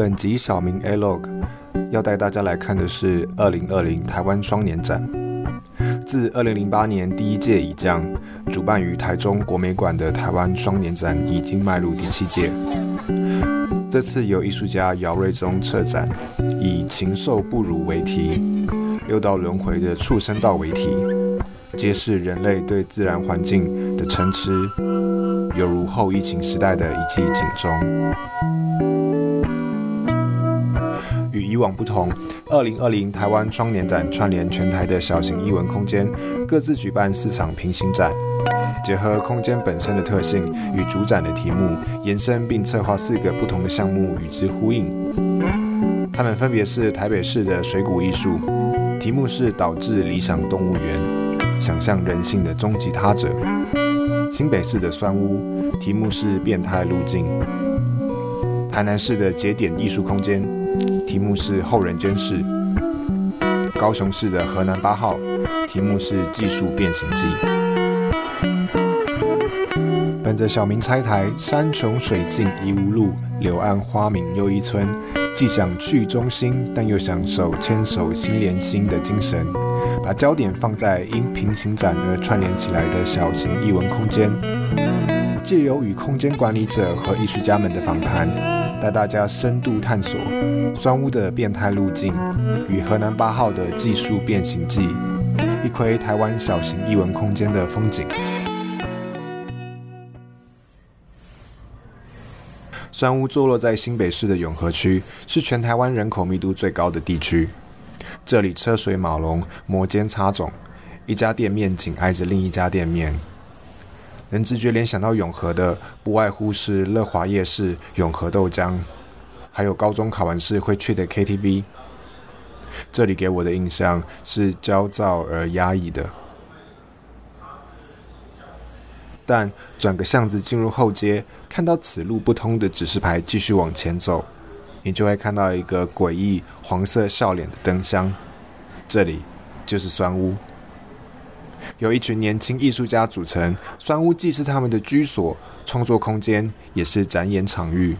本集小明 A Log 要带大家来看的是二零二零台湾双年展。自二零零八年第一届已将主办于台中国美馆的台湾双年展，已经迈入第七届。这次由艺术家姚瑞忠策展，以“禽兽不如”为题，六道轮回的畜生道为题，揭示人类对自然环境的嗔痴，犹如后疫情时代的一记警钟。往不同，二零二零台湾双年展串联全台的小型艺文空间，各自举办四场平行展。结合空间本身的特性与主展的题目，延伸并策划四个不同的项目与之呼应。它们分别是台北市的水谷艺术，题目是导致理想动物园，想象人性的终极他者；新北市的酸屋，题目是变态路径；台南市的节点艺术空间，题目是后人监视；高雄市的河南八号，题目是技术变形记。本着小明拆台，山穷水尽疑无路，柳暗花明又一村，既想去中心，但又想手牵手心连心的精神，把焦点放在因平行展而串联起来的小型艺文空间，借由与空间管理者和艺术家们的访谈，带大家深度探索双屋的变态路径与河南八号的技术变形记，一窥台湾小型艺文空间的风景。酸屋坐落在新北市的永和区，是全台湾人口密度最高的地区。这里车水马龙，摩肩擦踵，一家店面紧挨着另一家店面。能直觉联想到永和的，不外乎是乐华夜市、永和豆浆，还有高中考完试会去的 KTV。这里给我的印象是焦躁而压抑的。但转个巷子进入后街，看到此路不通的指示牌，继续往前走，你就会看到一个诡异黄色笑脸的灯箱。这里就是酸屋，由一群年轻艺术家组成。酸屋既是他们的居所、创作空间，也是展演场域。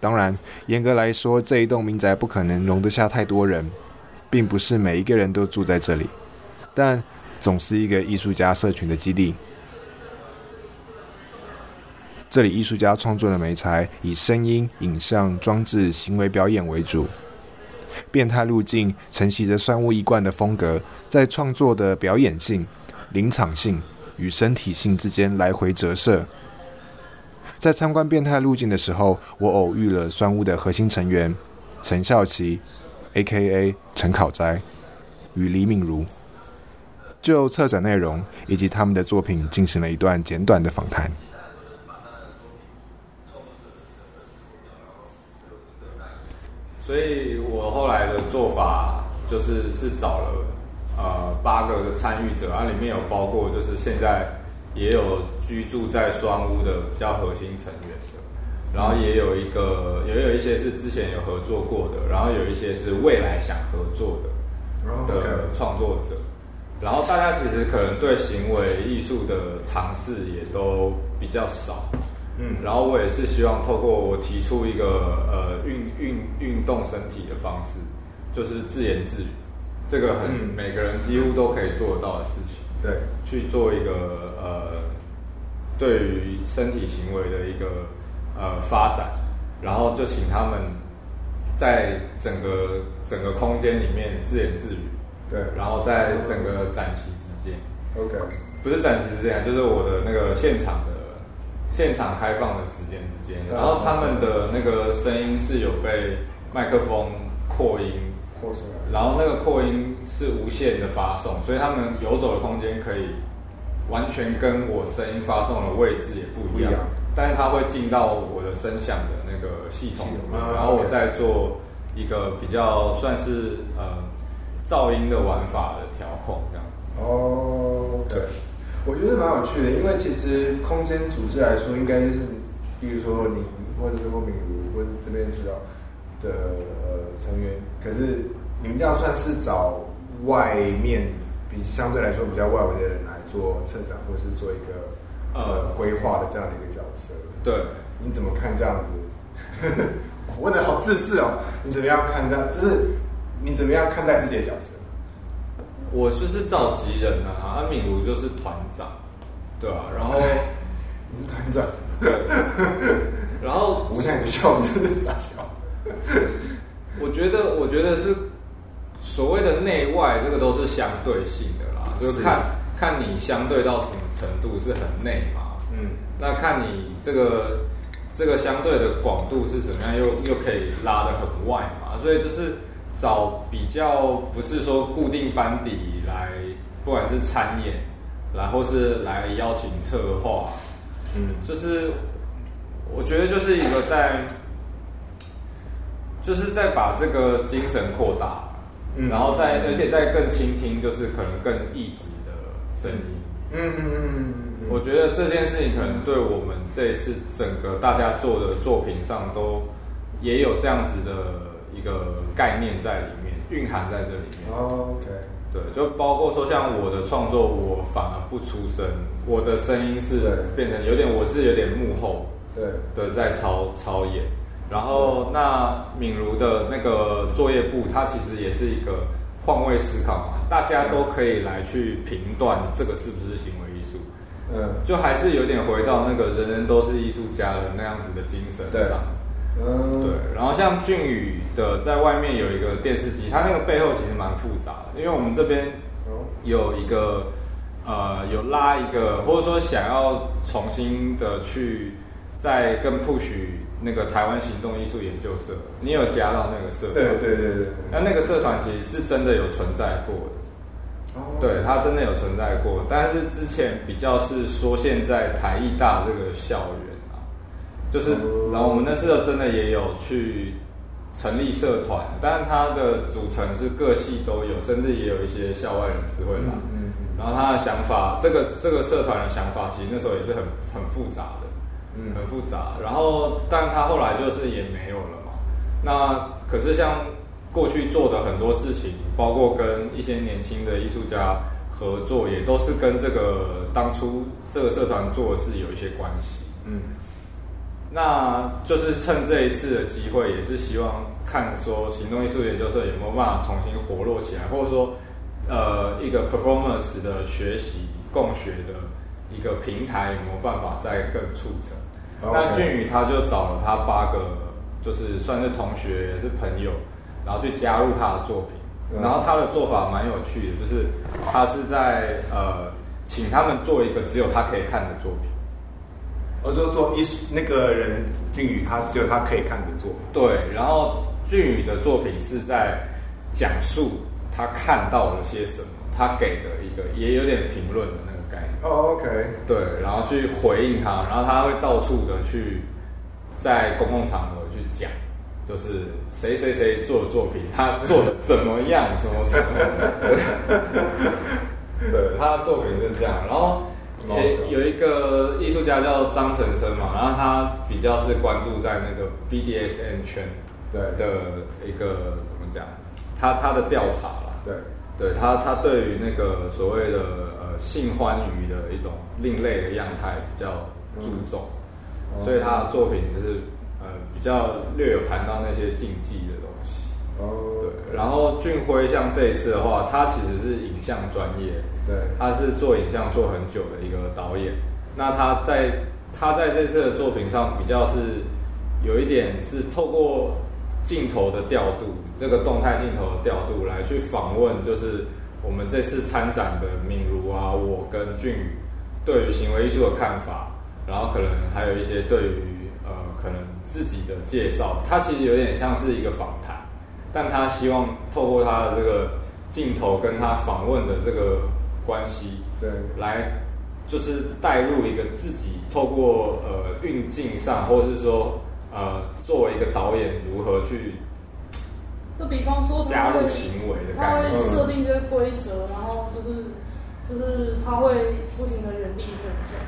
当然，严格来说，这一栋民宅不可能容得下太多人，并不是每一个人都住在这里，但总是一个艺术家社群的基地。这里艺术家创作的媒材以声音、影像、装置、行为表演为主。变态路径承袭着酸屋一贯的风格，在创作的表演性、临场性与身体性之间来回折射。在参观变态路径的时候，我偶遇了酸屋的核心成员陈孝琪 （A.K.A. 陈考斋）与李敏如，就策展内容以及他们的作品进行了一段简短的访谈。所以我后来的做法就是是找了呃八个的参与者，啊，里面有包括就是现在也有居住在双屋的比较核心成员的，然后也有一个也有一些是之前有合作过的，然后有一些是未来想合作的的创作者，然后大家其实可能对行为艺术的尝试也都比较少。嗯，然后我也是希望透过我提出一个呃运运运动身体的方式，就是自言自语，这个很每个人几乎都可以做得到的事情。对，去做一个呃对于身体行为的一个呃发展，然后就请他们在整个整个空间里面自言自语。对，然后在整个展期之间，OK，不是展期之间，就是我的那个现场的。现场开放的时间之间，然后他们的那个声音是有被麦克风扩音扩出来，然后那个扩音是无限的发送，所以他们游走的空间可以完全跟我声音发送的位置也不一样，但是它会进到我的声响的那个系统里面，然后我再做一个比较算是呃噪音的玩法的调控这样。哦，对。我觉得蛮有趣的，因为其实空间组织来说，应该就是，比如说你，或者是郭敏如，或者这边主要的呃成员，可是你们这样算是找外面比相对来说比较外围的人来做策展，或是做一个呃规划的这样的一个角色。对，你怎么看这样子？问的好自私哦，你怎么样看这样？就是你怎么样看待自己的角色？我就是召集人啊，阿敏如就是团长，对啊，然后 你是团长，然后无奈的笑，真的傻笑。我觉得，我觉得是所谓的内外，这个都是相对性的啦，就是。看看你相对到什么程度是很内嘛，嗯，那看你这个这个相对的广度是怎么样，又又可以拉得很外嘛，所以就是找比较不是说固定班底来，不管是参演，然后是来邀请策划，嗯，就是我觉得就是一个在。就是在把这个精神扩大，嗯然后再而且再更倾听，就是可能更抑制的声音。嗯嗯嗯嗯嗯，我觉得这件事情可能对我们这一次整个大家做的作品上都也有这样子的一个概念在里面，蕴含在这里面。哦 OK，对，就包括说像我的创作，我反而不出声，我的声音是变成有点，我是有点幕后对，的在操操演。然后那敏如的那个作业部，它其实也是一个换位思考嘛，大家都可以来去评断这个是不是行为艺术，嗯就还是有点回到那个人人都是艺术家的那样子的精神对上。嗯，对，然后像俊宇的在外面有一个电视机，它那个背后其实蛮复杂的，因为我们这边哦，有一个呃有拉一个，或者说想要重新的去再跟 push 那个台湾行动艺术研究社，你有加到那个社团？对对对对。对，那那个社团其实是真的有存在过的，哦。对，它真的有存在过，但是之前比较是说现在台艺大这个校园啊，就是哦，然后我们那时候真的也有去成立社团，但是它的组成是各系都有，甚至也有一些校外人士会来。嗯嗯然后他的想法，这个这个社团的想法，其实那时候也是很很复杂的，嗯很复杂。然后，但他后来就是也没有了嘛。那可是像过去做的很多事情，包括跟一些年轻的艺术家合作，也都是跟这个当初这个社团做的事有一些关系。嗯那就是趁这一次的机会，也是希望看说行动艺术研究社有没有办法重新活络起来，或者说，呃，一个 performance 的学习共学的一个平台有没有办法再更促成。那俊宇他就找了他八个，就是算是同学也是朋友，然后去加入他的作品。嗯然后他的做法蛮有趣的，就是他是在呃请他们做一个只有他可以看的作品。我就做艺术那个人俊宇，他只有他可以看的作品。对，然后俊宇的作品是在讲述他看到了些什么，他给的一个也有点评论的那个概念。哦，OK，对，然后去回应他，然后他会到处的去在公共场合去讲，就是谁谁谁做的作品，他做的怎么样，什么什么。对，对他的作品就是这样，然后。也有一个艺术家叫张成生嘛，然后他比较是关注在那个 BDSN 圈对。的一个怎么讲，他他的调查啦，对，对他他对于那个所谓的呃性欢愉的一种另类的样态比较注重，嗯。所以他的作品就是呃比较略有谈到那些禁忌的东西。哦，对，然后俊辉像这一次的话，他其实是影像专业，对，他是做影像做很久的一个导演。那他在他在这次的作品上比较是有一点是透过镜头的调度，这个动态镜头的调度来去访问，就是我们这次参展的敏如啊，我跟俊宇对于行为艺术的看法，然后可能还有一些对于呃可能自己的介绍，他其实有点像是一个访谈，但他希望透过他的这个镜头跟他访问的这个关系，对，来就是带入一个自己透过呃运镜上，或者是说呃作为一个导演如何去就比方说加入行为的他会。设定一些规则，然后就是就是他会不停的原地旋转，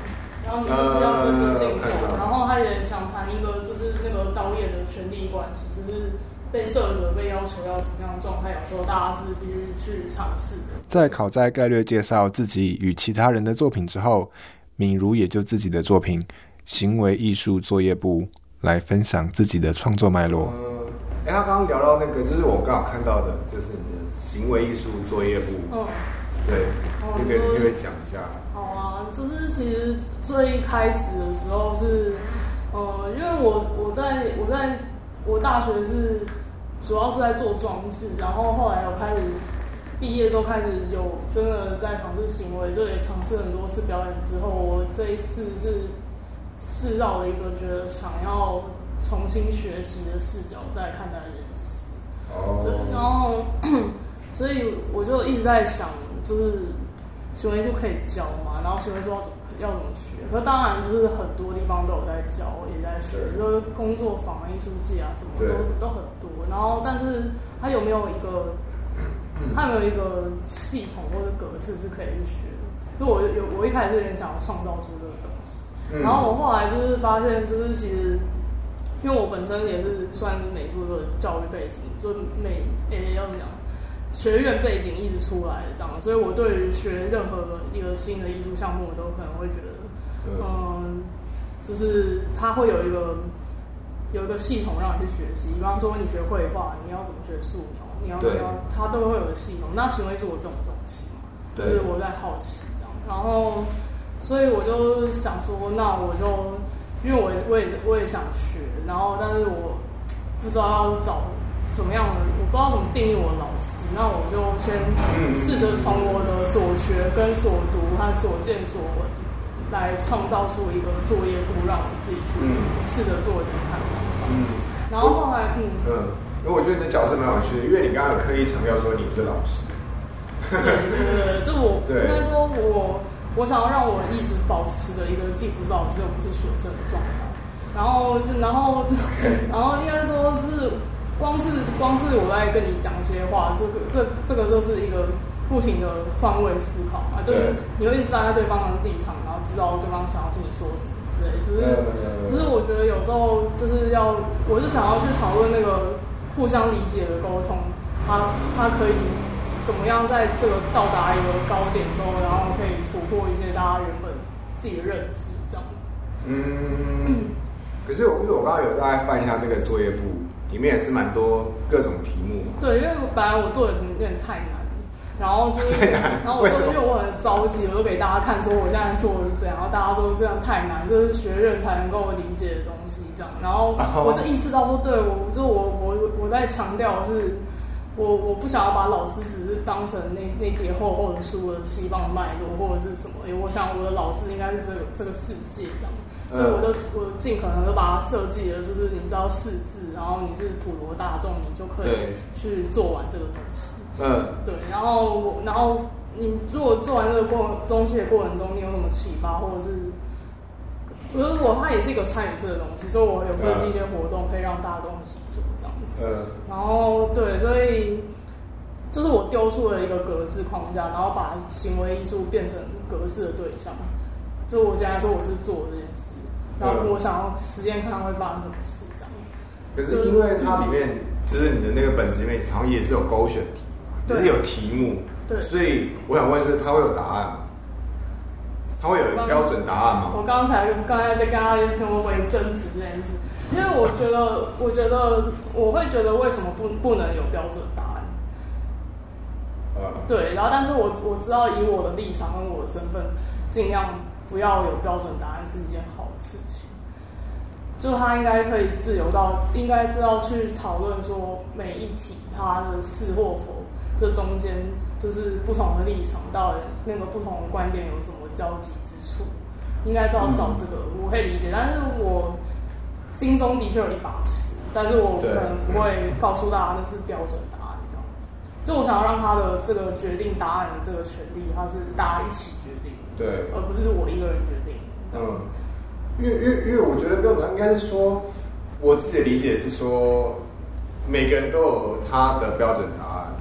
然后你就是要跟着镜头，然后他也想谈一个就是那个导演的权力关系，就是被设者被要求要什么样的状态，有时候大家是必须去尝试的。在考在概略介绍自己与其他人的作品之后，敏如也就自己的作品《行为艺术作业部》来分享自己的创作脉络。嗯，哎，他刚刚聊到那个，就是我刚好看到的，就是你的行为艺术作业部，嗯，对，哦那个你可以讲一下？好啊，就是其实最一开始的时候是，呃，因为我我在我在我大学是主要是在做装置，然后后来我开始毕业之后开始有真的在尝试行为，就也尝试很多次表演之后，我这一次是试到了一个觉得想要重新学习的视角在看待这件事。哦对，然后所以我就一直在想，就是行为艺术可以教嘛，然后行为艺术要怎么要怎么学？可当然就是很多地方都有在教，也在学，就是工作坊、艺术界啊什么都都很多。然后但是它有没有一个，它有没有一个系统或者格式是可以去学的？就我有我一开始有点想要创造出这个东西，嗯然后我后来就是发现，就是其实，因为我本身也是算是美术的教育背景，就美诶、要怎么讲，学院背景一直出来的这样，所以我对于学任何一个新的艺术项目，我都可能会觉得，嗯嗯，就是它会有一个有一个系统让你去学习，比方说你学绘画，你要怎么学素描，你要你要它都会有个系统。那行为是我这种东西嘛？就对是我在好奇这样，然后所以我就想说，那我就因为我我也我也想学，然后但是我不知道要找什么样的，我不知道怎么定义我的老师，那我就先试着从我的所学跟所读和所见所闻来创造出一个作业簿，让我自己去嗯。试着做一点看法。嗯。然后后来嗯。嗯，因为我觉得你的角色蛮有趣的，因为你刚刚有刻意强调说你不是老师，对对对对，就我对 应该说我我想要让我一直保持的一个既不是老师又不是学生的状态，然后然后 然后应该说就是光是光是我在跟你讲一些话，这个这这个就是一个不停的换位思考嘛，就是你会一直站在对方的立场，然后知道对方想要听你说什么之类，就是。嗯就是我觉得有时候就是要，我是想要去讨论那个互相理解的沟通，它它可以怎么样在这个到达一个高点之后，然后可以突破一些大家原本自己的认知，这样。嗯，可是我因为我刚刚有大概翻一下那个作业簿，里面也是蛮多各种题目嘛。对，因为本来我做的有点太难，然后就是，然后我做因为我很着急，我就给大家看说我现在做的是怎样，然后大家说这样太难，这是学院才能够理解的东西，这样，然后哦我就意识到说，对我就我我我在强调的是。我我不想要把老师只是当成那那叠厚厚的书的西方脉络或者是什么，因为我想我的老师应该是这个这个世界这样，所以我就我尽可能就把它设计的，就是你知道四字，然后你是普罗大众，你就可以去做完这个东西。嗯，对，然后我，然后你如果做完这个过东西的过程中，你有什么启发，或者是，我觉得我它也是一个参与式的东西，所以我有设计一些活动，可以让大家都一起做这样子。嗯，然后对，所以就是我丢出了一个格式框架，然后把行为艺术变成格式的对象。就我现在说我是做这件事，然后我想要实验看看会发生什么事这样。可是因为它里面就是你的那个本子里面好像也是有勾选题嘛，就是有题目，对所以我想问是它会有答案吗？它会有标准答案吗？我刚才刚才在跟他跟我为争执这件事，因为我觉得，我觉得我会觉得为什么不不能有标准答案？呃，对，然后但是我我知道以我的立场跟我的身份，尽量不要有标准答案是一件好事情。就他应该可以自由到，应该是要去讨论说每一题它的是或否，这中间就是不同的立场到那个不同的观点有什么交集之处，应该是要找这个，我可以理解，但是我心中的确有一把尺，但是我可能不会告诉大家那是标准答案。就我想要让他的这个决定答案的这个权利，他是大家一起决定，对，而不是我一个人决定。嗯，因为因为因为我觉得标准应该是说，我自己的理解是说，每个人都有他的标准答案，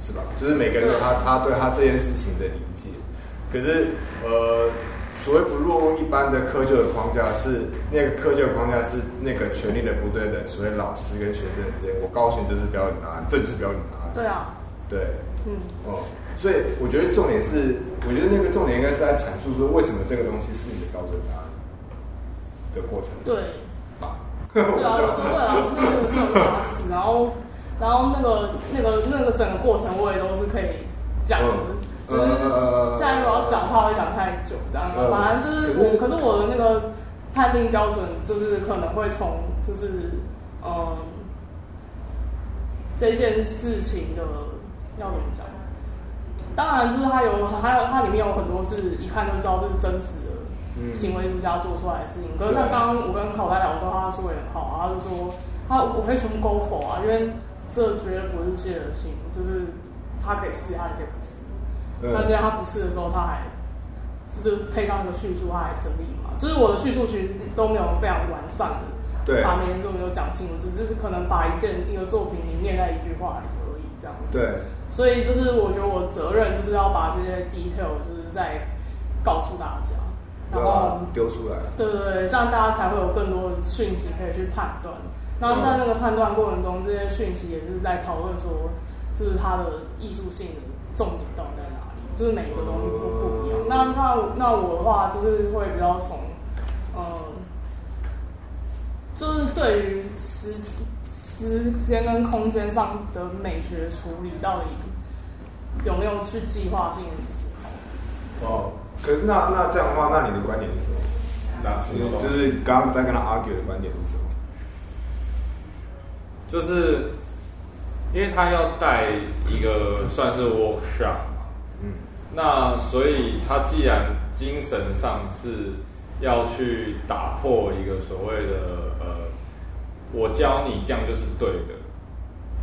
是吧？就是每个人都有他他对他这件事情的理解。可是呃，所谓不落入一般的窠臼的框架，是那个窠臼的框架是那个权力的不对等，所谓老师跟学生之间，我告诉你这是标准答案，这就是标准答案。对啊，对，嗯，哦，所以我觉得重点是，我觉得那个重点应该是在阐述说为什么这个东西是你的标准答案的过程。对，吧，对啊，对对啊，就是那个是有巴士，然后然后那个那个那个整个过程我也都是可以讲的，只是现在如果要讲话会讲太久，这样，反正就是我，可是我的那个判定标准就是可能会从就是嗯这件事情的要怎么讲？当然就是它有还有它里面有很多是一看就知道这是真实的。行为艺术家做出来的事情，可是他刚刚我跟考代聊的时候，他说也很好啊，他就说他我可以全部勾否啊，因为这绝对不是谢尔心，就是他可以是，他也可以不是。那既然他不是的时候，他还就是配上那个叙述，他还成立嘛？就是我的叙述其实都没有非常完善的，对，把每件事没有讲清楚，只是可能把一件一个作品里念在一句话里而已，这样子。对。所以就是我觉得我责任就是要把这些 detail 就是在告诉大家。然后丢出来，对对对，这样大家才会有更多的讯息可以去判断。然后在那个判断过程中，这些讯息也是在讨论说，就是它的艺术性的重点到底在哪里？就是每一个东西都不一样。那那那我的话，就是会比较从，嗯，就是对于时时间跟空间上的美学处理，到底有没有去计划性的思考？哦。可是那那这样的话，那你的观点是什么？那就是刚刚在跟他 argue 的观点是什么？就是因为他要带一个算是 workshop 嘛，嗯，那所以他既然精神上是要去打破一个所谓的呃，我教你这样就是对的，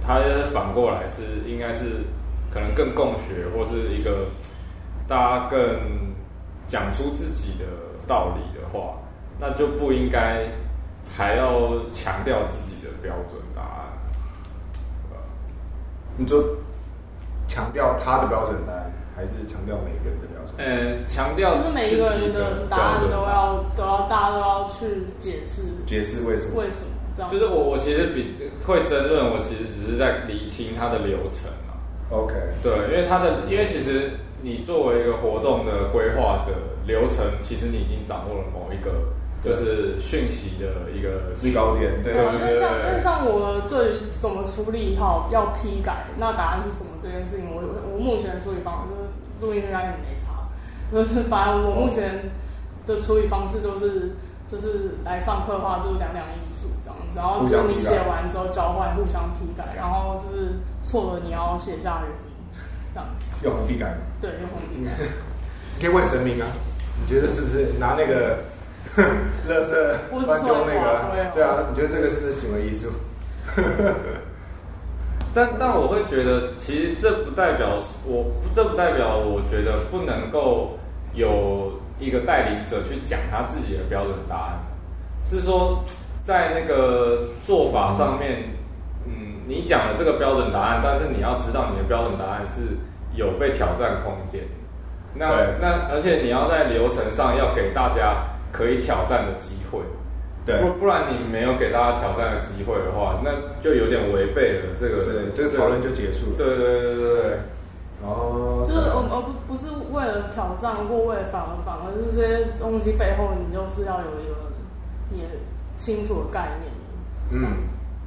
他反过来是应该是可能更共学或是一个大家更。讲出自己的道理的话，那就不应该还要强调自己的标准答案。你就强调他的标准答案，还是强调每个人的标准？呃，强调就是每一个人的答案都要都要大家都要去解释，解释为什么？为什么就是我我其实比会争论，我其实只是在理清它的流程啊。OK，对，因为它的因为其实。你作为一个活动的规划者，流程其实你已经掌握了某一个就是讯息的一个制高点。对，因为像因为像我对于怎么处理好要批改，那答案是什么这件事情，我我目前的处理方式就是录音应该也没差，就是反正我目前的处理方式就是就是来上课的话就是两两一组这样子，然后就你写完之后交换互相批改，然后就是错了你要写下原因。这样子用红笔改对，用红笔改。你 可以问神明啊，你觉得是不是拿那个 乐色乱丢那个？对啊，你觉得这个是行为艺术？但但我会觉得，其实这不代表我，这不代表我觉得不能够有一个带领者去讲他自己的标准答案，是说在那个做法上面。嗯你讲了这个标准答案，但是你要知道你的标准答案是有被挑战空间。那那而且你要在流程上要给大家可以挑战的机会。对，不不然你没有给大家挑战的机会的话，那就有点违背了这个。对，这个讨论就结束了。对对对对对。哦。就是我而不不是为了挑战或为了反而反而是这些东西背后，你就是要有一个也清楚的概念。嗯。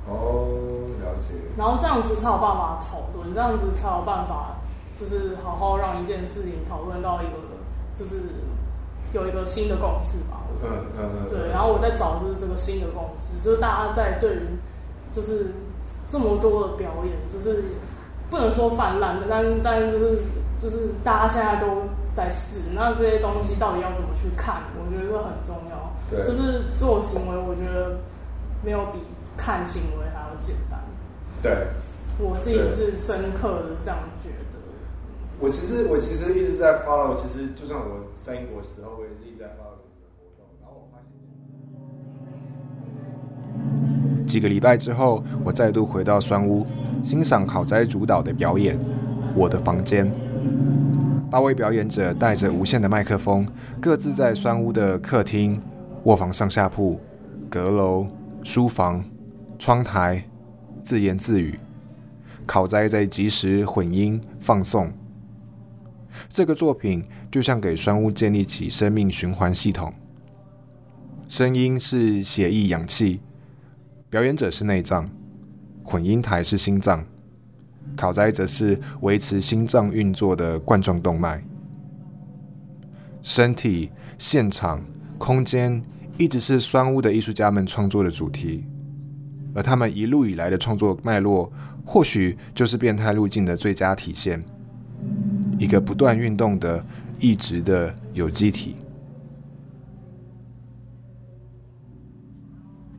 哦，了解。然后这样子才有办法讨论，这样子才有办法，就是好好让一件事情讨论到一个，就是有一个新的共识吧。嗯嗯嗯。对，然后我在找就是这个新的共识，就是大家在对于就是这么多的表演，就是不能说泛滥的，但但就是就是大家现在都在试，那这些东西到底要怎么去看？我觉得这很重要。对。就是做行为，我觉得没有比。看行为还要简单，对，我自己是深刻的这样觉得。我其实我其实一直在 follow，其实就算我在英国时候，我也是一直在 follow 你的活动。然后我发现，几个礼拜之后，我再度回到酸屋，欣赏考斋主导的表演《我的房间》。八位表演者带着无线的麦克风，各自在酸屋的客厅、卧房上下铺、阁楼、书房。窗台自言自语，考斋在及时混音放送。这个作品就像给酸屋建立起生命循环系统。声音是血液氧气，表演者是内脏，混音台是心脏，考摘则是维持心脏运作的冠状动脉。身体、现场、空间一直是酸屋的艺术家们创作的主题，而他们一路以来的创作脉络，或许就是变态路径的最佳体现。一个不断运动的、一直的有机体。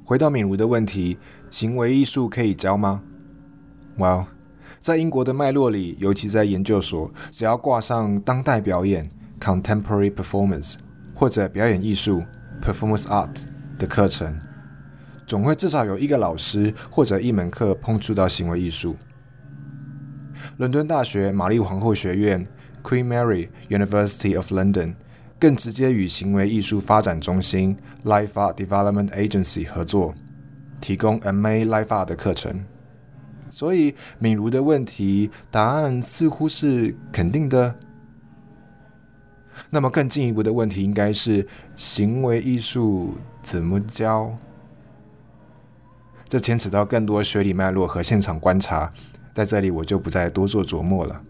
回到敏如的问题，行为艺术可以教吗？Well，在英国的脉络里，尤其在研究所，只要挂上当代表演。Contemporary performance 或者表演艺术 Performance Art 的课程，总会至少有一个老师或者一门课碰触到行为艺术。伦敦大学玛丽皇后学院 Queen Mary University of London 更直接与行为艺术发展中心 Life Art Development Agency 合作，提供 MA Life Art 的课程。所以敏如的问题答案似乎是肯定的。那么更进一步的问题应该是行为艺术怎么教？这牵扯到更多学理脉络和现场观察，在这里我就不再多做琢磨了。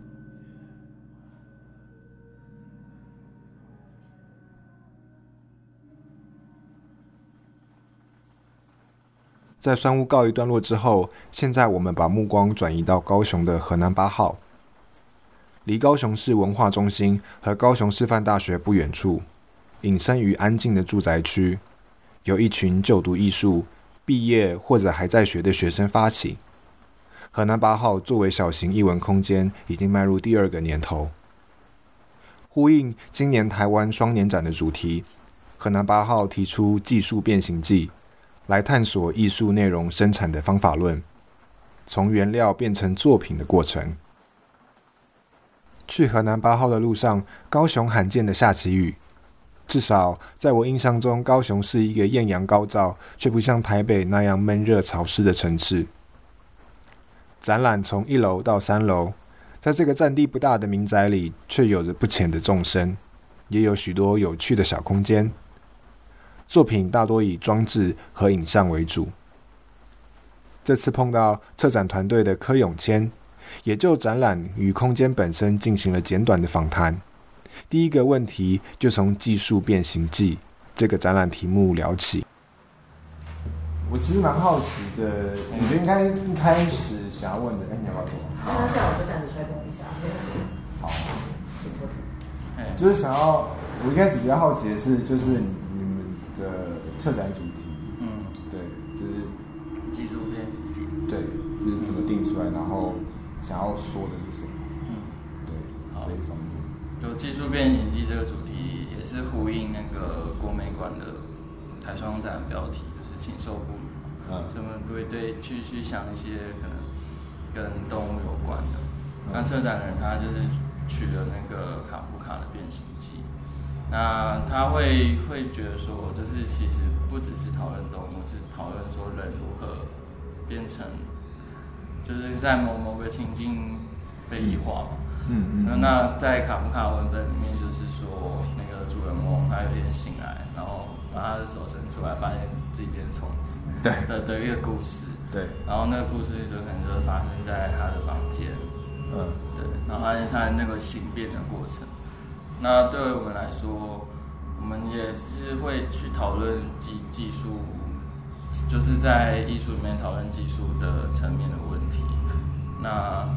在酸屋告一段落之后，现在我们把目光转移到高雄的河南八号。离高雄市文化中心和高雄师范大学不远处，隐身于安静的住宅区，有一群就读艺术、毕业或者还在学的学生发起。河南八号作为小型艺文空间，已经迈入第二个年头。呼应今年台湾双年展的主题，河南八号提出技术变形记，来探索艺术内容生产的方法论，从原料变成作品的过程。去河南八号的路上，高雄罕见的下起雨。至少在我印象中，高雄是一个艳阳高照，却不像台北那样闷热潮湿的城市。展览从一楼到三楼，在这个占地不大的民宅里，却有着不浅的纵深，也有许多有趣的小空间。作品大多以装置和影像为主。这次碰到策展团队的柯永谦。也就展览与空间本身进行了简短的访谈。第一个问题就从“技术变形记”这个展览题目聊起。我其实蛮好奇的，我觉得应该一开始想要问的，哎，你要不要说？那下我就站着吹风一下。好。就是想要，我一开始比较好奇的是，就是你策展主题，嗯，对，就是技术变形记，对，就是怎么定出来，然后。想要说的是什么？嗯，对，这一方面，就技术变形记这个主题，也是呼应那个国美馆的台双展标题，就是“禽兽不如”。嗯，所以我们会对去去想一些可能跟动物有关的。那策展人他就是取了那个卡夫卡的变形记，那他会会觉得说，就是其实不只是讨论动物，是讨论说人如何变成。就是在某某个情境被异化嘛，嗯嗯，那在卡夫卡文本里面，就是说那个主人翁他有点醒来，然后把他的手伸出来，发现自己变成虫子，对。的的一个故事，对，然后那个故事就可能就是发生在他的房间，嗯，对，然后发现他那个形变的过程，那对我们来说，我们也是会去讨论技技术。就是在艺术里面讨论技术的层面的问题。那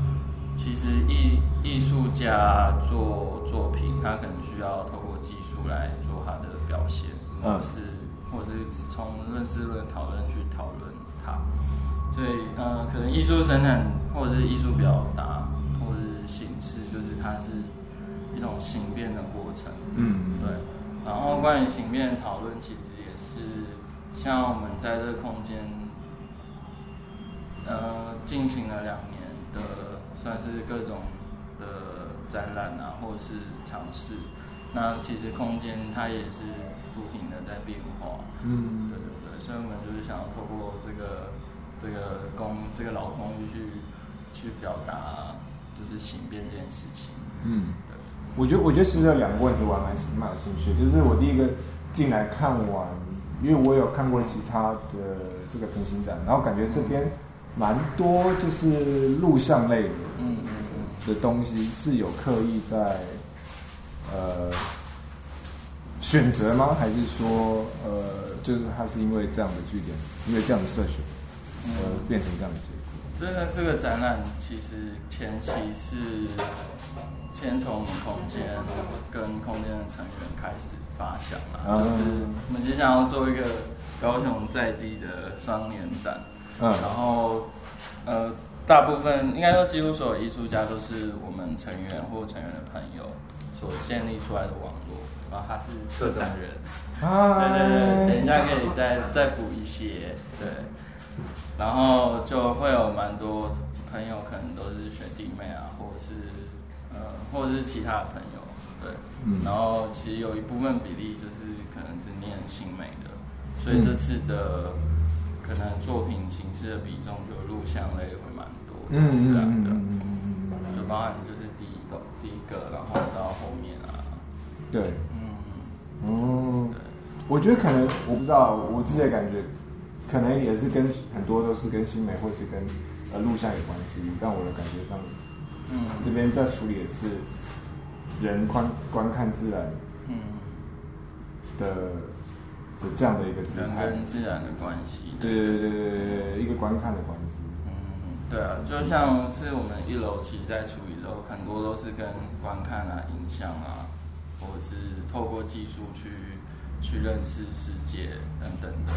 其实艺艺术家做作品，他可能需要透过技术来做他的表现，或是或是从论事论讨论去讨论它。所以呃，可能艺术生产或者是艺术表达或者是形式，就是它是一种形变的过程。嗯，对。然后关于形变讨论，其实也是。像我们在这个空间，呃，进行了两年的，算是各种的展览啊，或者是尝试。那其实空间它也是不停的在变化。嗯，对对对，所以我们就是想要透过这个这个公这个老公寓去去表达，就是形变这件事情。嗯，对。我觉得我觉得其实有两个问题我还蛮蛮有兴趣，就是我第一个进来看完。因为我有看过其他的这个平行展，然后感觉这边蛮多就是录像类的，嗯嗯嗯的东西是有刻意在呃选择吗？还是说呃就是它是因为这样的据点，因为这样的社群，呃变成这样的结果？这个这个展览其实前期是先从空间跟空间的成员开始发想嘛，就是我们其实想要做一个高雄在地的双年展，嗯，然后呃大部分应该说几乎所有艺术家都是我们成员或成员的朋友所建立出来的网络，然后他是策展人，啊，对对对，等一下可以再再补一些，对。然后就会有蛮多朋友，可能都是学弟妹啊，或者是呃，或者是其他的朋友，对。嗯。然后其实有一部分比例就是可能是念新美的，所以这次的可能作品形式的比重就录像类会蛮多，嗯嗯嗯嗯嗯，就包含就是第一个第一个，然后到后面啊，对，嗯，哦，对，我觉得可能我不知道，我自己的感觉。可能也是跟很多都是跟新美或是跟呃录像有关系，但我的感觉上，嗯，这边在处理的是人观观看自然，嗯，的的这样的一个人跟自然的关系，对对对对对，一个观看的关系，嗯，对啊，就像是我们一楼其实在处理的很多都是跟观看啊、影像啊，或者是透过技术去去认识世界等等的。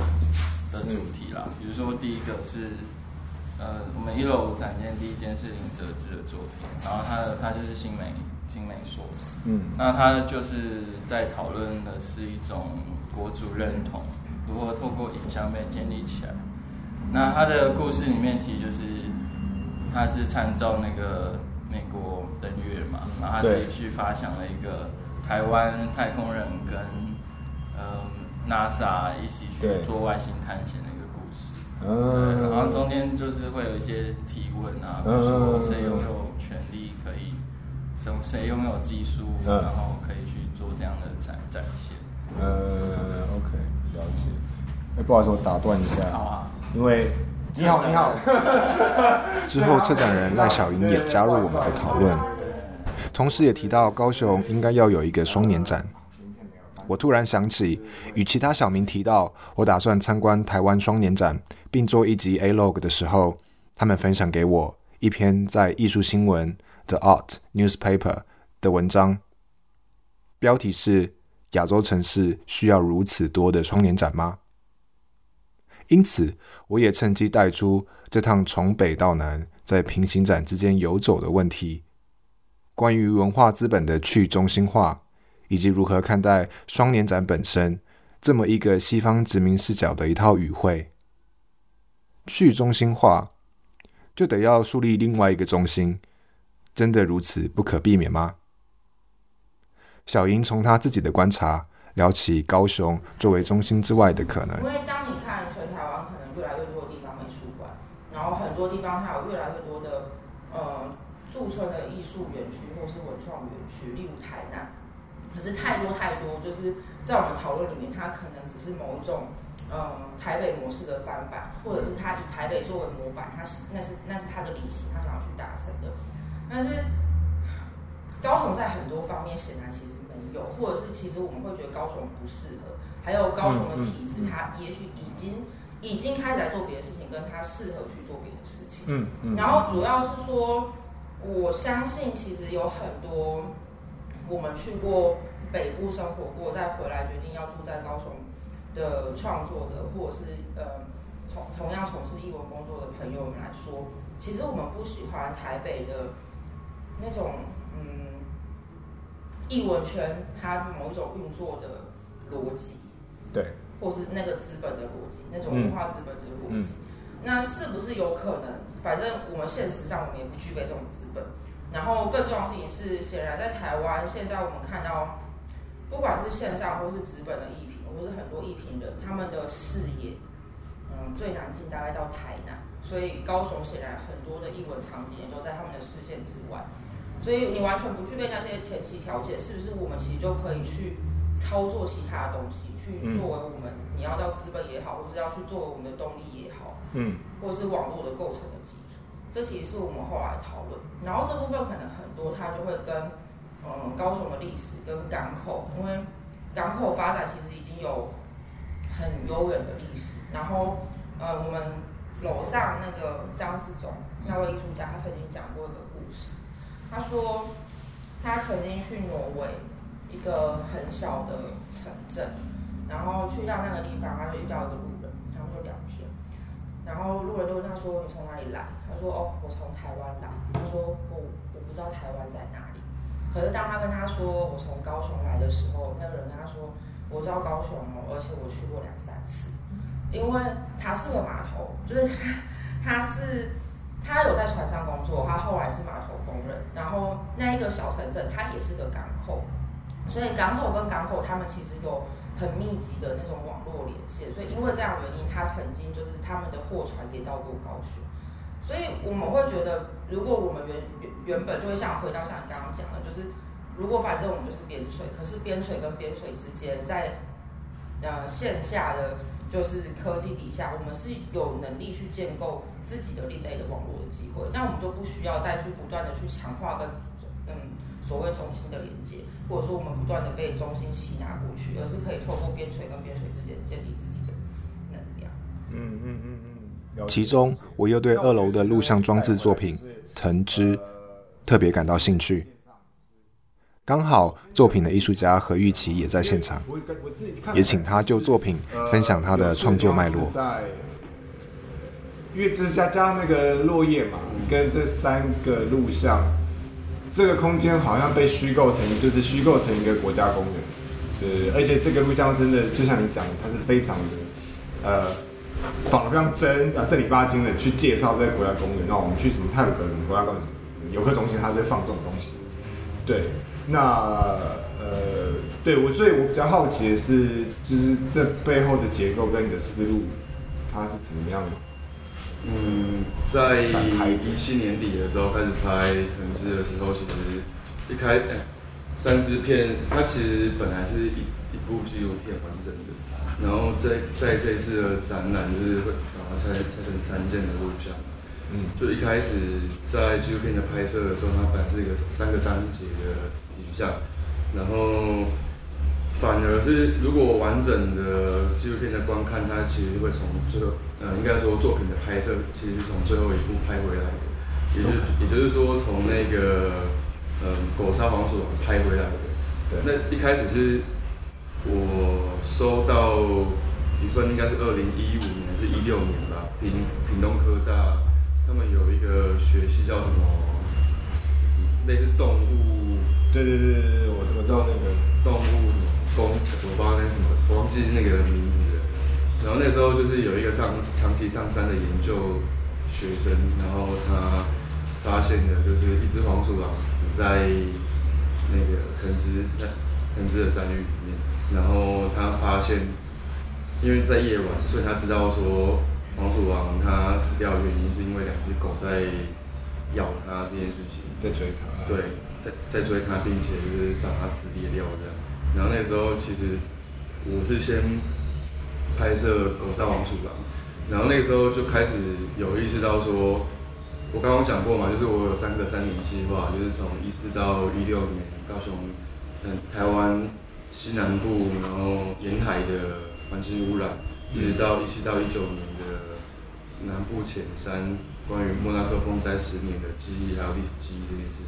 的主题啦，比如说第一个是，呃，我们一楼展现第一件是林哲之的作品，然后他的他就是新美新美说，嗯，那他就是在讨论的是一种国族认同如何透过影像被建立起来。那他的故事里面其实就是他是参照那个美国登月嘛，然后他自己去发想了一个台湾太空人跟嗯。NASA 一起去做外星探险的嗯，然后中间就是会有一些提问啊，比如说谁拥有权利可以，什谁拥有技术，然后可以去做这样的展展现。呃，OK，了解。哎，不好意思，我打断一下，好啊，因为你好，你好。之后，策展人赖小云也加入我们的讨论，同时也提到高雄应该要有一个双年展。我突然想起，与其他小明提到我打算参观台湾双年展，并做一集 A log 的时候，他们分享给我一篇在艺术新闻 The Art Newspaper 的文章，标题是“亚洲城市需要如此多的双年展吗？”因此，我也趁机带出这趟从北到南在平行展之间游走的问题，关于文化资本的去中心化。以及如何看待双年展本身这么一个西方殖民视角的一套语汇？去中心化就得要树立另外一个中心，真的如此不可避免吗？小莹从她自己的观察聊起高雄作为中心之外的可能。因为当你看全台湾，可能越来越多的地方美术馆，然后很多地方它有越来越多的呃驻村的艺术园区或是文创园区，例如台南。可是太多太多，就是在我们讨论里面，它可能只是某一种，嗯，台北模式的翻版，或者是他以台北作为模板，他是那是那是他的理想，他想要去达成的。但是高雄在很多方面显然其实没有，或者是其实我们会觉得高雄不适合，还有高雄的体制，它也许已经已经开始在做别的事情，跟他适合去做别的事情。嗯嗯。然后主要是说，我相信其实有很多。我们去过北部生活过，再回来决定要住在高雄的创作者，或者是呃从同样从事艺文工作的朋友们来说，其实我们不喜欢台北的那种嗯艺文圈它某一种运作的逻辑，对，或是那个资本的逻辑，那种文化资本的逻辑，那是不是有可能？反正我们现实上我们也不具备这种资本。然后更重要的事情是，显然在台湾，现在我们看到，不管是线上或是纸本的艺评，或是很多艺评人，他们的视野，嗯，最难进大概到台南，所以高雄显然很多的艺文场景也都在他们的视线之外，所以你完全不具备那些前期条件，是不是我们其实就可以去操作其他的东西，去作为我们你要叫资本也好，或是要去作为我们的动力也好，嗯，或是网络的构成的基础，这其实是我们后来讨论。然后这部分可能很多，它就会跟嗯高雄的历史跟港口，因为港口发展其实已经有很悠远的历史。然后呃，我们楼上那个张志忠那位艺术家，他曾经讲过一个故事，他说他曾经去挪威。一个很小的城镇，然后去到那个地方，他就遇到一个路人，他们就聊天，然后路人就问他说：“你从哪里来？”他说：“哦，我从台湾来。”他说：“我我不知道台湾在哪里。”可是当他跟他说我从高雄来的时候，那个人跟他说：“我知道高雄哦，而且我去过两三次，因为他是个码头，就是他 他是他有在船上工作，他后来是码头工人，然后那一个小城镇，它也是个港口。”所以港口跟港口，他们其实有很密集的那种网络连线。所以因为这样原因，他曾经就是他们的货船也到过高雄。所以我们会觉得，如果我们原原原本就会像回到像你刚刚讲的，就是如果反正我们就是边陲，可是边陲跟边陲之间，在呃线下的就是科技底下，我们是有能力去建构自己的另类的网络的机会，那我们就不需要再去不断的去强化跟嗯所谓中心的连接。或者说我们不断的被中心吸纳过去，而是可以透过边陲跟边陲之间建立自己的能量。嗯嗯嗯嗯。其中，我又对二楼的录像装置作品《藤枝》特别感到兴趣。刚好作品的艺术家何玉琪也在现场，也请他就作品分享他的创作脉络。因为这加加那个落叶嘛，跟这三个录像。这个空间好像被虚构成，就是虚构成一个国家公园，对，而且这个录像真的就像你讲，它是非常的，呃，仿的非常真啊，正儿八经的去介绍这些国家公园。那我们去什么泰鲁格什么国家公园游客中心，它就会放这种东西。对，那呃，对我所以我比较好奇的是，就是这背后的结构跟你的思路，它是怎么样的？嗯，在一七年底的时候开始拍《藤枝》的时候，其实一开哎，三支片，它其实本来是一一部纪录片完整的，然后在在这次的展览就是会把它拆拆成三件的录像。嗯，就一开始在纪录片的拍摄的时候，它本来是一个三个章节的影像，然后。反而是，如果完整的纪录片的观看，它其实会从最后，呃，应该说作品的拍摄，其实是从最后一步拍回来的，也就也就是说从那个，嗯，狗杀黄鼠狼拍回来的。对。那一开始是我收到一份，应该是二零一五年还是一六年吧，屏屏东科大他们有一个学系叫什么，类似动物。对对对对对，我我知道那个动物。工程，我不知道那什么，我忘记那个名字了。然后那时候就是有一个上长期上山的研究学生，然后他发现的就是一只黄鼠狼死在那个藤枝那藤枝的山域里面。然后他发现，因为在夜晚，所以他知道说黄鼠狼它死掉的原因是因为两只狗在咬它这件事情，在追它。对，在在追它，并且就是把它撕裂掉这样。然后那个时候，其实我是先拍摄狗杀黄鼠狼，然后那个时候就开始有意识到说，我刚刚讲过嘛，就是我有三个三年计划，就是从一四到一六年，高雄、嗯台湾西南部，然后沿海的环境污染，一直到一七到一九年的南部浅山，关于莫纳克风灾十年的记忆还有历史记忆这件事。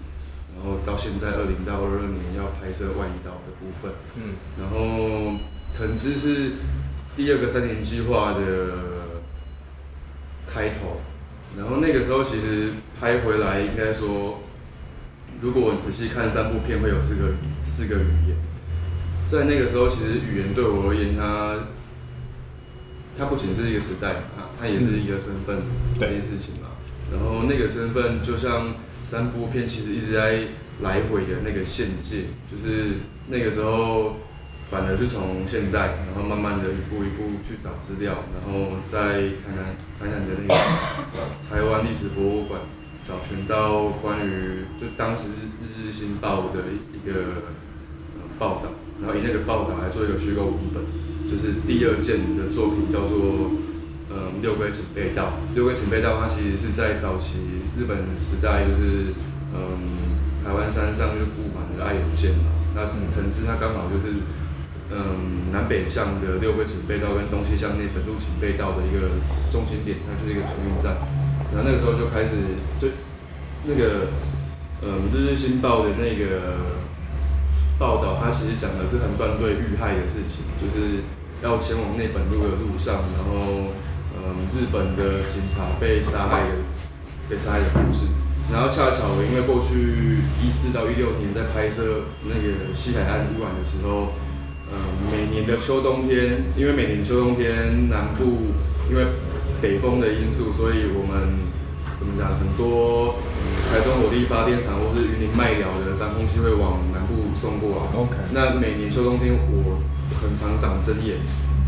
然后到现在二零到二二年要拍摄外移岛的部分，嗯，然后藤枝是第二个三年计划的开头，然后那个时候其实拍回来应该说，如果仔细看三部片会有四个四个语言，在那个时候其实语言对我而言，它它不仅是一个时代，它它也是一个身份这件事情嘛，然后那个身份就像。三部片其实一直在来回的那个限界，就是那个时候反而是从现代，然后慢慢的一步一步去找资料，然后在台南台南的那个台湾历史博物馆找寻到关于就当时日日新报的一个报道，然后以那个报道来做一个虚构文本，就是第二件的作品叫做嗯六龟警备道。六龟警备道它其实是在早期日本时代，就是嗯台湾山上就布满了爱有剑嘛。那藤枝它刚好就是嗯南北向的六龟警备道跟东西向那本路警备道的一个中心点，它就是一个转运站。然后那个时候就开始就那个嗯日日新报的那个。报道，他其实讲的是横断队遇害的事情，就是要前往内本路的路上，然后，嗯，日本的警察被杀害的，被杀害的故事。然后恰巧因为过去一四到一六年在拍摄那个西海岸污染的时候，嗯，每年的秋冬天，因为每年秋冬天南部因为北风的因素，所以我们怎么讲，很多。台中火力发电厂或是云林麦寮的脏空气会往南部送过来。OK。那每年秋冬天我很常长针眼，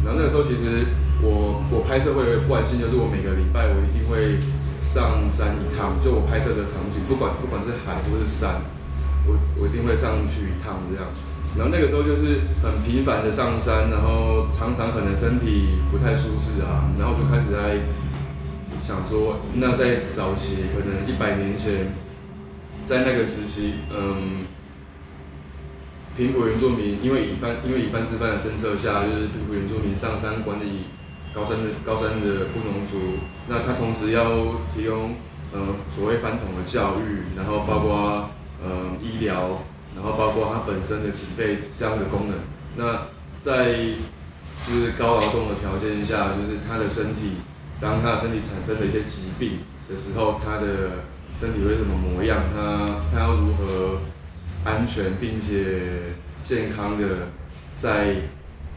然后那个时候其实我我拍摄会有个惯性，就是我每个礼拜我一定会上山一趟，就我拍摄的场景，不管不管是海或是山，我我一定会上去一趟这样。然后那个时候就是很频繁的上山，然后常常可能身体不太舒适啊，然后就开始在。想说，那在早期可能一百年前，在那个时期，嗯，平埔原住民因为以番因为以番之番的政策下，就是平埔原住民上山管理高山的高山的布农族，那他同时要提供呃所谓番统的教育，然后包括呃医疗，然后包括他本身的警备这样的功能。那在就是高劳动的条件下，就是他的身体。当他的身体产生了一些疾病的时候，他的身体会什么模样？他他要如何安全并且健康的在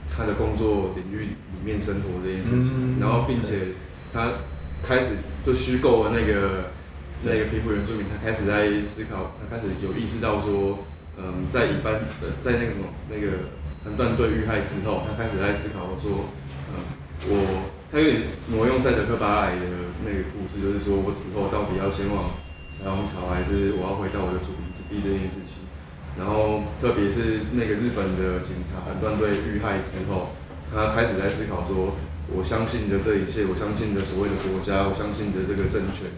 他的工作领域里面生活这件事情？然后，并且他开始就虚构了那个那个皮肤原住民，他开始在思考，他开始有意识到说，嗯，在一般呃在那个什么那个横断队遇害之后，他开始在思考说，嗯，我。他有点挪用赛德克巴莱的那个故事，就是说我死后到底要前往彩虹桥，还是我要回到我的祖籍之地这件事情。然后，特别是那个日本的警察横断队遇害之后，他开始在思考说：我相信的这一切，我相信的所谓的国家，我相信的这个政权，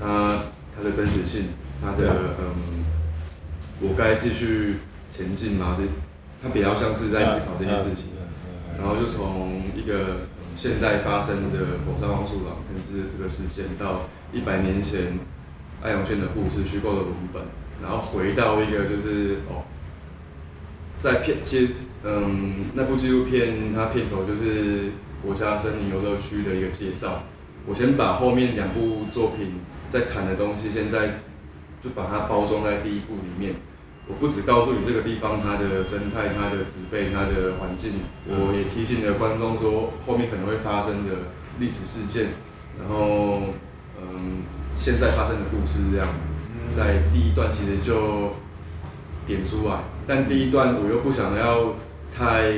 它它的真实性，它的嗯，我该继续前进吗？这他比较像是在思考这件事情。然后就从一个。现代发生的火山荒树狼喷之这个事件，到一百年前爱永县的故事虚构的文本，然后回到一个就是哦，在片其实嗯那部纪录片它片头就是国家森林游乐区的一个介绍。我先把后面两部作品在谈的东西，现在就把它包装在第一部里面。我不只告诉你这个地方它的生态、它的植被、它的环境，我也提醒了观众说后面可能会发生的历史事件，然后嗯现在发生的故事这样子，在第一段其实就点出来，但第一段我又不想要太，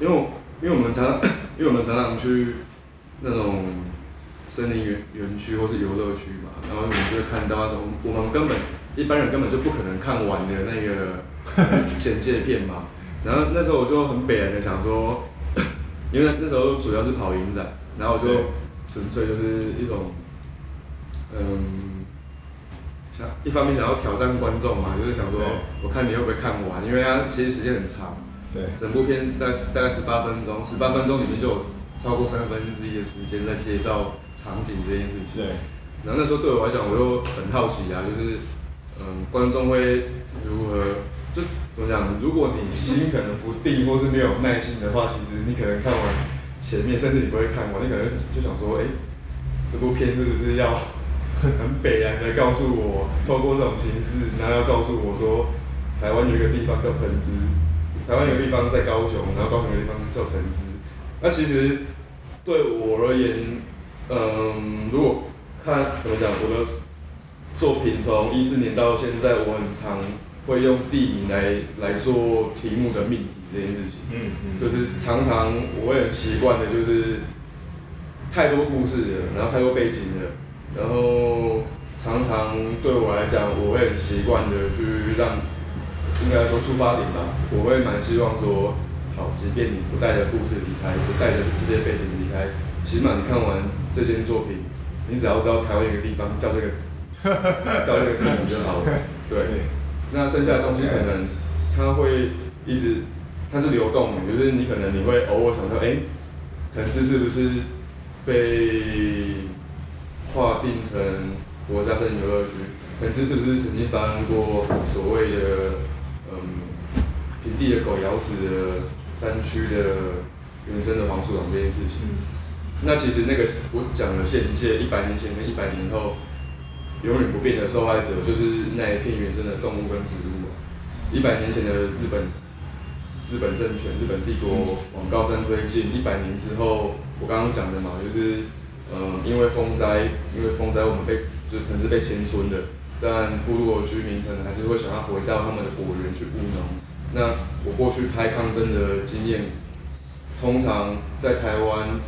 因为因为我们常 因为我们常常去那种森林园园区或是游乐区嘛，然后我们就会看到那种我们根本。一般人根本就不可能看完的那个 简介片嘛，然后那时候我就很北然的想说，因为那时候主要是跑影展，然后我就纯粹就是一种，嗯，想一方面想要挑战观众嘛，就是想说，我看你会不会看完，因为它其实时间很长，对，整部片大概大概十八分钟，十八分钟里面就有超过三分之一的时间在介绍场景这件事情，对，然后那时候对我来讲，我又很好奇啊，就是。嗯，观众会如何？就怎么讲？如果你心可能不定，或是没有耐心的话，其实你可能看完前面，甚至你不会看完，你可能就想说：哎，这部片是不是要很北然的告诉我，透过这种形式，然后要告诉我说，台湾有一个地方叫藤枝，台湾有个地方在高雄，然后高雄有个地方叫藤枝。那其实对我而言，嗯，如果看怎么讲，我的。作品从一四年到现在，我很常会用地名来来做题目的命题这件事情。嗯嗯。就是常常我会很习惯的，就是太多故事了，然后太多背景了，然后常常对我来讲，我会很习惯的去让，应该说出发点吧，我会蛮希望说好，即便你不带着故事离开，不带着这些背景离开，起码你看完这件作品，你只要知道台湾有个地方叫这个，叫这个地名就好 了。对，那剩下的东西可能它会一直，它是流动的，就是你可能你会偶尔想到，哎，藤枝是不是被划定成国家森林游乐区？藤枝是不是曾经发生过所谓的嗯平地的狗咬死的山区的原生的黄鼠狼这件事情？那其实那个我讲的现界一百年前跟一百年后永远不变的受害者，就是那一片原生的动物跟植物。一百年前的日本日本政权、日本帝国往高山推进，一百年之后，我刚刚讲的嘛，就是呃，因为风灾，因为风灾我们被就是可能是被迁村的。但部落居民可能还是会想要回到他们的果园去务农。那我过去拍抗争的经验，通常在台湾，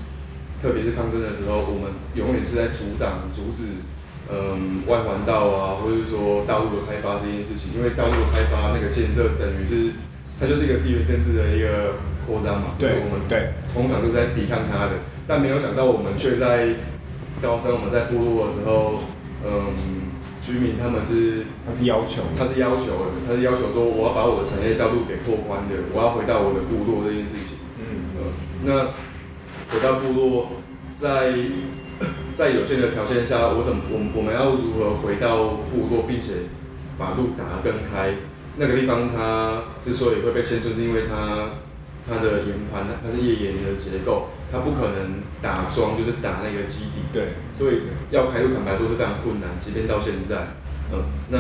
特别是抗争的时候，我们永远是在阻挡、阻止，嗯，外环道啊，或者是说道路的开发这件事情。因为道路的开发那个建设，等于是它就是一个地缘政治的一个扩张嘛。对，我们对，通常都是在抵抗它的。但没有想到，我们却在高山，我们在部落的时候，嗯。居民他们是，他是要求，他是要求的，他是要求说，我要把我的产业道路给拓宽的，我要回到我的部落这件事情。嗯，呃，那回到部落，在 在有限的条件下，我怎么，我我们要如何回到部落，并且把路打得更开？那个地方它之所以会被迁村，是因为它它的岩盘，它是页岩的结构。它不可能打桩，就是打那个基底。对，所以要开路坦白说是非常困难，即便到现在，嗯，那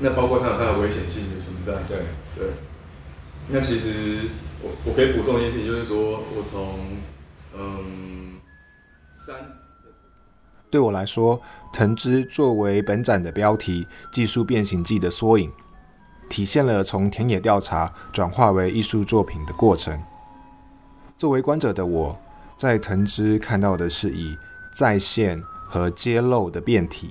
那包括它有它的危险性的存在。对对。那其实我我可以补充一件事情，就是说我从嗯三，对我来说，藤枝作为本展的标题“技术变形记”的缩影，体现了从田野调查转化为艺术作品的过程。作为观者的我，在藤枝看到的是以再现和揭露的变体，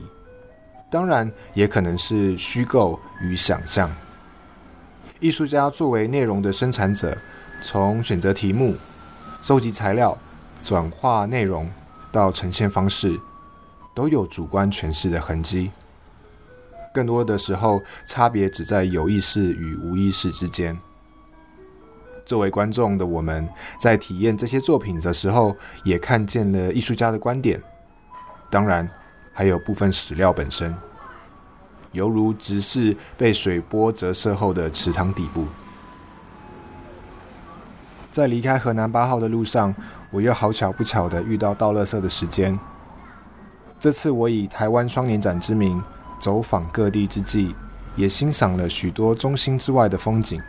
当然也可能是虚构与想象。艺术家作为内容的生产者，从选择题目、收集材料、转化内容到呈现方式，都有主观诠释的痕迹。更多的时候，差别只在有意识与无意识之间。作为观众的我们，在体验这些作品的时候，也看见了艺术家的观点，当然还有部分史料本身，犹如直视被水波折射后的池塘底部。在离开河南八号的路上，我又好巧不巧的遇到倒垃圾的时间。这次我以台湾双年展之名走访各地之际，也欣赏了许多中心之外的风景。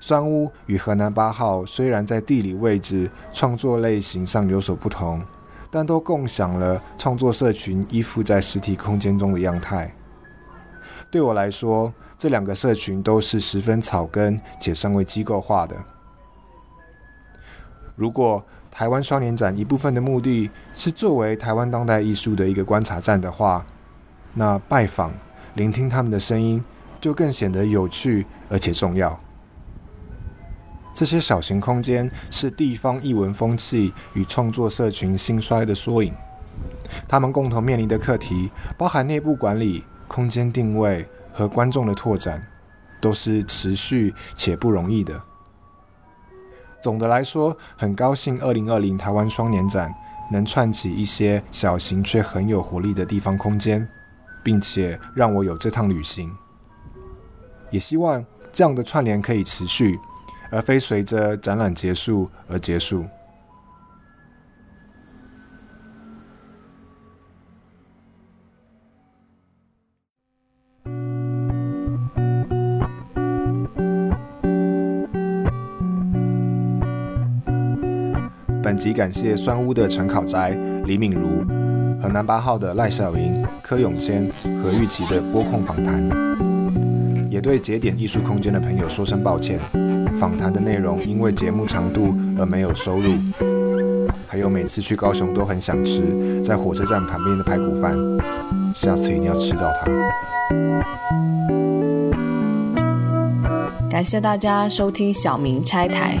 酸屋与河南八号虽然在地理位置、创作类型上有所不同，但都共享了创作社群依附在实体空间中的样态。对我来说，这两个社群都是十分草根且尚未机构化的。如果台湾双年展一部分的目的是作为台湾当代艺术的一个观察站的话，那拜访、聆听他们的声音，就更显得有趣而且重要。这些小型空间是地方艺文风气与创作社群兴衰的缩影。他们共同面临的课题，包含内部管理、空间定位和观众的拓展，都是持续且不容易的。总的来说，很高兴二零二零台湾双年展能串起一些小型却很有活力的地方空间，并且让我有这趟旅行。也希望这样的串联可以持续。而非随着展览结束而结束。本集感谢酸屋的陈考斋、李敏如、河南八号的赖小莹、柯永谦、何玉琪的播控访谈，也对节点艺术空间的朋友说声抱歉。访谈的内容因为节目长度而没有收入，还有每次去高雄都很想吃在火车站旁边的排骨饭，下次一定要吃到它。感谢大家收听小明拆台。